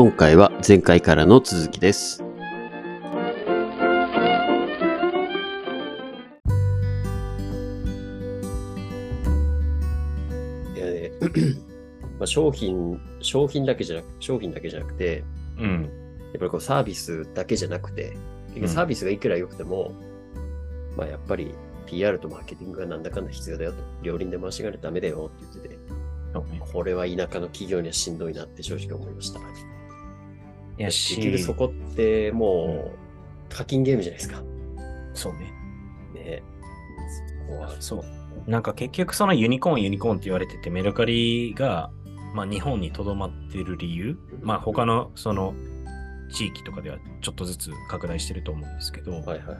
今回は前回からの続きです。いやね、まあ商品、商品だけじゃなく、商品だけじゃなくて、うん。やっぱりこうサービスだけじゃなくて、サービスがいくら良くても、まあやっぱり PR とマーケティングがなんだかんだ必要だよと、両輪で回しがれダメだよって言ってて。これは田舎の企業にはしんどいなって正直思いました。いや結局そこってもう課金ゲームじゃないですか。そうね。ね。そこはそう。なんか結局そのユニコーンユニコーンって言われてて、メルカリが、まあ、日本にとどまってる理由、まあ他のその地域とかではちょっとずつ拡大してると思うんですけど、はいはいはい。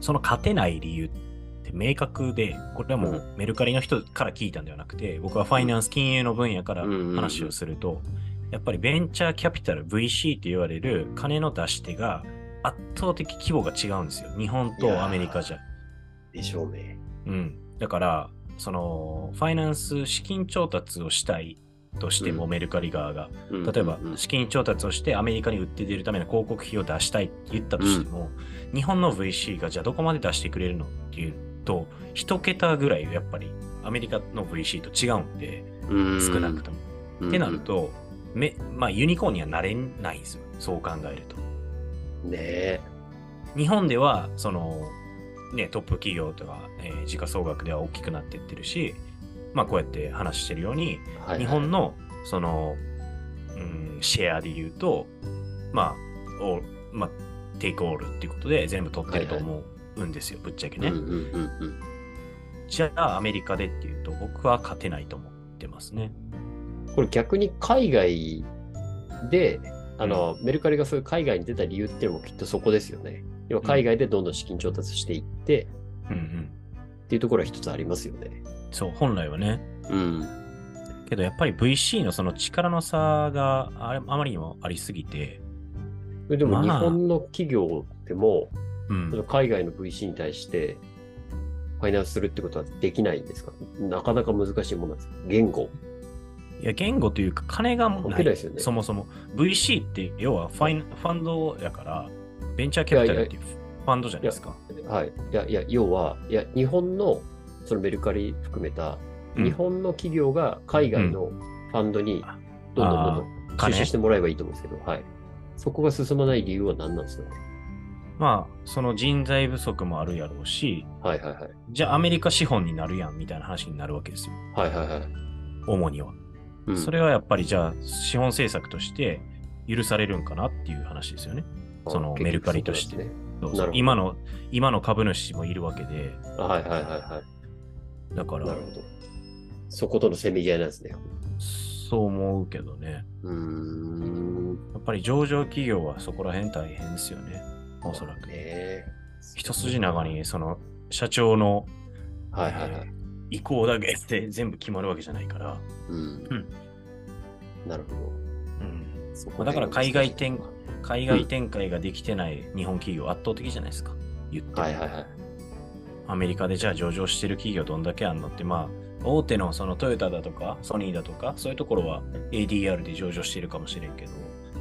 その勝てない理由って明確で、これはもううメルカリの人から聞いたんではなくて、僕はファイナンス金融の分野からうんうんうん話をすると、やっぱりベンチャーキャピタル VC って言われる金の出し手が圧倒的規模が違うんですよ。日本とアメリカじゃ。でしょうね。うん。だから、その、ファイナンス資金調達をしたいとしても、うんメルカリ側が、うん例えばうんうん資金調達をしてアメリカに売って出るための広告費を出したいって言ったとしても、日本の VC がじゃあどこまで出してくれるのっていうと、一桁ぐらいやっぱりアメリカの VC と違うんで、うん少なくとも。うんってなると、めまあ、ユニコーンにはなれないんですよ。そう考えると。ねえ。日本では、その、ね、トップ企業とか、えー時価総額では大きくなっていってるし、まあ、こうやって話してるように、はいはい日本の、その、うん、シェアで言うと、まあ、おまあ、テイクオールっていうことで全部取ってると思うんですよ、ぶっちゃけね。うんうんうんうん。じゃあ、アメリカでっていうと、僕は勝てないと思ってますね。これ逆に海外で、あの、メルカリがそういう海外に出た理由っていうのもきっとそこですよね。要は海外でどんどん資金調達していって、うんうん。っていうところは一つありますよね。そう、本来はね。うん。けど、やっぱり VC のその力の差があれあまりにもありすぎて、でも日まあ本の企業でも、うんその海外の VC に対して、ファイナンスするってことはできないんですか？なかなか難しいものなんですよ。言語。いや、言語というか金がない。関係ないですよねそもそも。VC って要はファインファンドやから、ベンチャーキャピタルっていうファンドじゃないですか。はい。いや、いや、要は、いや、日本の、そのメルカリ含めた、うん日本の企業が海外のファンドにどんどんどんどん出金資してもらえばいいと思うんですけど、はい。そこが進まない理由は何なんですか？ねまあ、その人材不足もあるやろうし、はいはいはい。じゃあアメリカ資本になるやんみたいな話になるわけですよ。はいはいはい。主には。うんそれはやっぱりじゃあ資本政策として許されるんかなっていう話ですよね。そのあメルカリとして今の、今の株主もいるわけで、はいはいはいはい。だからなるほど。そことのせめぎ合いなんですね。そう思うけどね。うーん。やっぱり上場企業はそこら辺大変ですよね。おそらく。ね一筋長にその社長のはいはいはい。意向だけで全部決まるわけじゃないから。うん。うんなるほど。うんそこまあだから海外展は海外展開ができてない日本企業圧倒的じゃないですか。言ってもいはいはい。アメリカでじゃあ上場してる企業どんだけあんのって、まあ、大手のそのトヨタだとかソニーだとか、そういうところは ADR で上場してるかもしれんけど、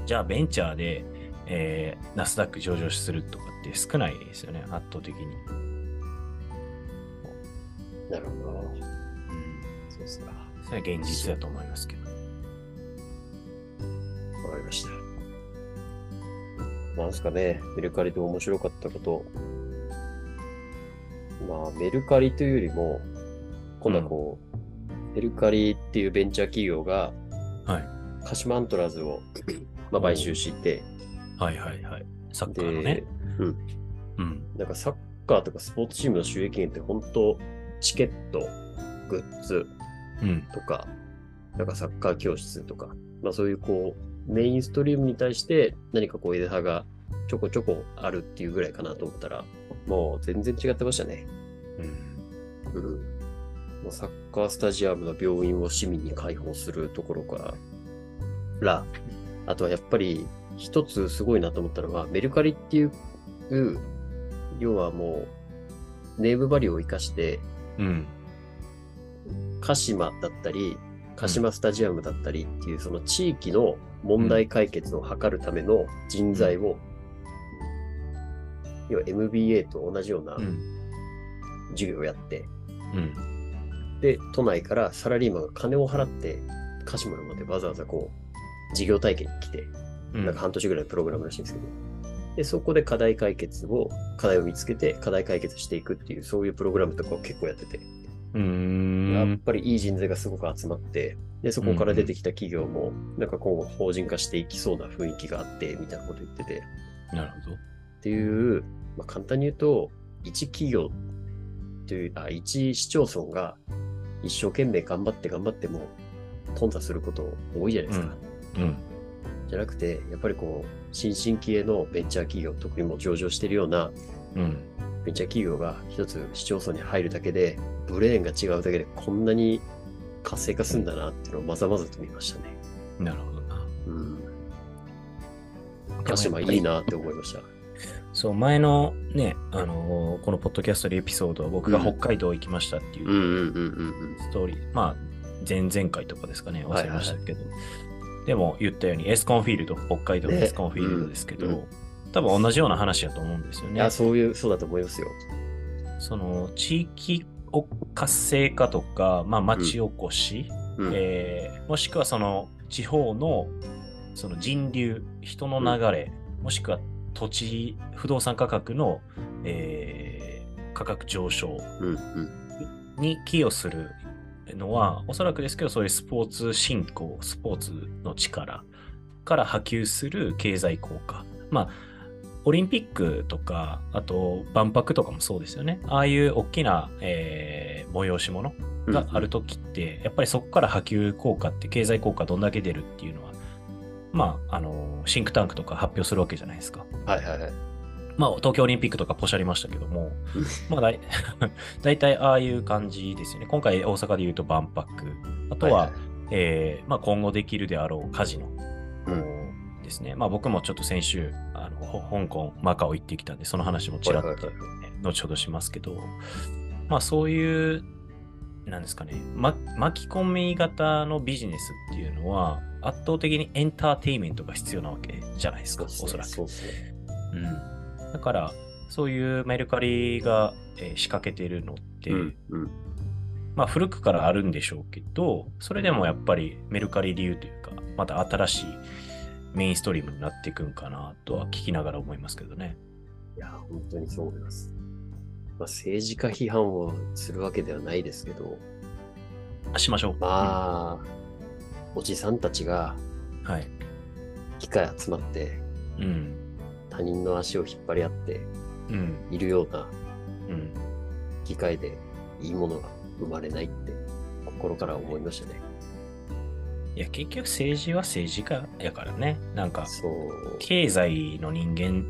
じゃあベンチャーで、えーナスダック上場するとかって少ないですよね、圧倒的に。なるほど。うん、そうですか。わそれは現実だと思いますけど。かりました。なんですかね、メルカリで面白かったこと。まあ、メルカリというよりも、今度はこう、メルカリっていうベンチャー企業が、はい。鹿島アントラーズを、まあ、買収して、はいはいはい。サッカーのでね。、うん。うん。なんかサッカーとかスポーツチームの収益源って本当、チケット、グッズうん。とか、なんかサッカー教室とか、まあそういうこう、メインストリームに対して何かこう枝葉がちょこちょこあるっていうぐらいかなと思ったら、もう全然違ってましたね。うん。うん。もうサッカースタジアムの病院を市民に開放するところから、あとはやっぱり一つすごいなと思ったのは、メルカリっていう、要はもう、ネームバリューを生かして、うん。鹿島だったり、鹿島スタジアムだったりっていう、その地域の問題解決を図るための人材を、要は MBA と同じようなうん。授業をやって、うん。で、都内からサラリーマンが金を払って、鹿島までわざわざこう、事業体験に来て、うん。なんか半年ぐらいのプログラムらしいんですけど、で、そこで課題解決を、課題を見つけて課題解決していくっていう、そういうプログラムとかを結構やってて、うーやっん。ぱりいい人材がすごく集まって、で、そこから出てきた企業も、なんか今後法人化していきそうな雰囲気があって、みたいなこと言ってて、なるほど。っていう、まあ、簡単に言うと、一企業という、あ、一市町村が一生懸命頑張って頑張っても、頓挫すること多いじゃないですか。うん。じゃなくて、やっぱりこう、新進気鋭のベンチャー企業、特にもう上場しているようなうん。ベンチャー企業が一つ市町村に入るだけで、ブレーンが違うだけでこんなに活性化するんだなっていうのをまざまざと見ましたね。なるほどな。うん。鹿島いいなって思いました。そう、前のね、あのーこのポッドキャストでエピソードは僕が北海道行きましたっていうストーリー、まあ、前々回とかですかね、忘れましたけど、はでも言ったようにエスコンフィールド、北海道のエスコンフィールドですけど、ねうん多分同じような話だと思うんですようん。いねや、。そういう、そうだと思いますよ。その地域を活性化とか、まあ、町おこし、うん。えーもしくはその地方のその人流、人の流れ、もしくは土地、不動産価格の、えー価格上昇うんうん。に寄与するのは、おそらくですけど、そういうスポーツ振興、スポーツの力から波及する経済効果。まあ、オリンピックとか、あと万博とかもそうですよね。ああいう大きな、えー催し物があるときって、やっぱりそこから波及効果って経済効果どんだけ出るっていうのは、まあ、あの、シンクタンクとか発表するわけじゃないですか。はいはいはい。まあ、東京オリンピックとかポシャりましたけども、まあだい、大体ああいう感じですよね。今回大阪で言うと万博。あとは、はいはいえーまあ、今後できるであろうカジノうんですね。まあ僕もちょっと先週、あのほ香港、マカオ行ってきたんで、その話もちらっと、はいはいはい後ほどしますけど、まあそういう、なんですかね、ま、巻き込み型のビジネスっていうのは、圧倒的にエンターテインメントが必要なわけじゃないですか、すねおそらく。そうっすね。うん。だから、そういうメルカリが、えー仕掛けてるのって、うんうん。まあ古くからあるんでしょうけど、それでもやっぱりメルカリ流というか、また新しいメインストリームになっていくんかなとは聞きながら思いますけどね。いや、本当にそう思います。まあ、政治家批判をするわけではないですけど、あしましょう。まあ、おじさんたちがうんはい。機械集まってうん。他人の足を引っ張り合ってうん。いるようなうん。機械でいいものが生まれないって心から思いましたね。いや、結局政治は政治家やからね。なんか。経済の人間、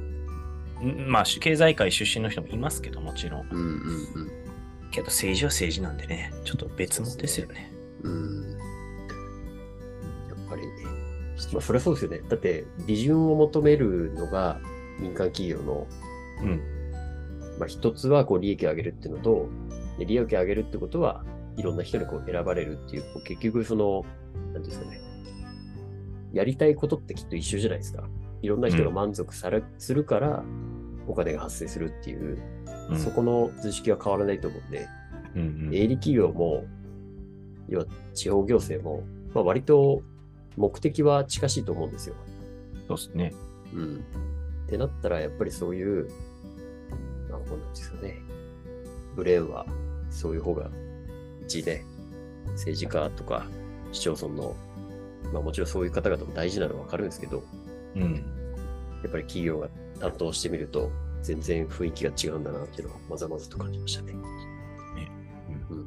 んまあ、経済界出身の人もいますけど、もちろん。うんうんけど政治は政治なんでね、ちょっと別物ですよね。うん。うん。やっぱり、まあ、それはそうですよね。だって、利潤を求めるのが民間企業の、うん。まあ、一つはこう利益を上げるっていうのと、で利益を上げるってことは、いろんな人にこう選ばれるっていう、こう結局その、なんですかね。やりたいことってきっと一緒じゃないですか。いろんな人が満足され、するから、お金が発生するっていう、うんそこの図式は変わらないと思うんで、うんうん営利企業も、要は地方行政も、まあ、割と目的は近しいと思うんですよ。そうですね。うん。ってなったら、やっぱりそういう、なんですよね。ブレーンは、そういう方が、一で、政治家とか市町村の、まあもちろんそういう方々も大事なのはわかるんですけど、うん。やっぱり企業が担当してみると、全然雰囲気が違うんだなっていうのをまざまざと感じましたね。うん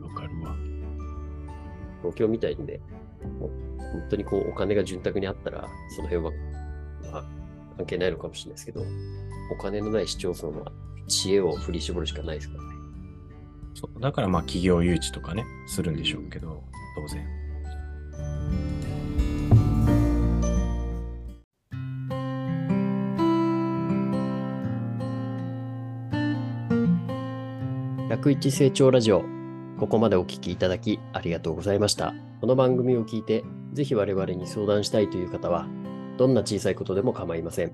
わかるわ。東京みたいにね、もう本当にこうお金が潤沢にあったら、その辺は、まあ、関係ないのかもしれないですけど、お金のない市町村は知恵を振り絞るしかないですからね。そうだからまあ企業誘致とかね、するんでしょうけど、当然。楽一成長ラジオ、ここまでお聞きいただきありがとうございました。この番組を聞いて、ぜひ我々に相談したいという方は、どんな小さいことでも構いません。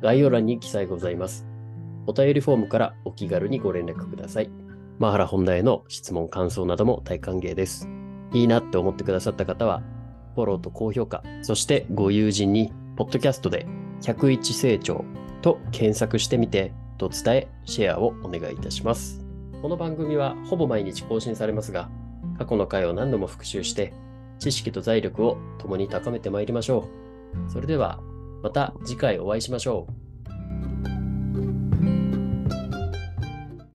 概要欄に記載ございます。お便りフォームからお気軽にご連絡ください。マハラ本題への質問、感想なども大歓迎です。いいなって思ってくださった方は、フォローと高評価、そしてご友人に、ポッドキャストで101成長と検索してみて、と伝え、シェアをお願いいたします。この番組はほぼ毎日更新されますが、過去の回を何度も復習して、知識と財力を共に高めてまいりましょう。それでは、また次回お会いしましょう。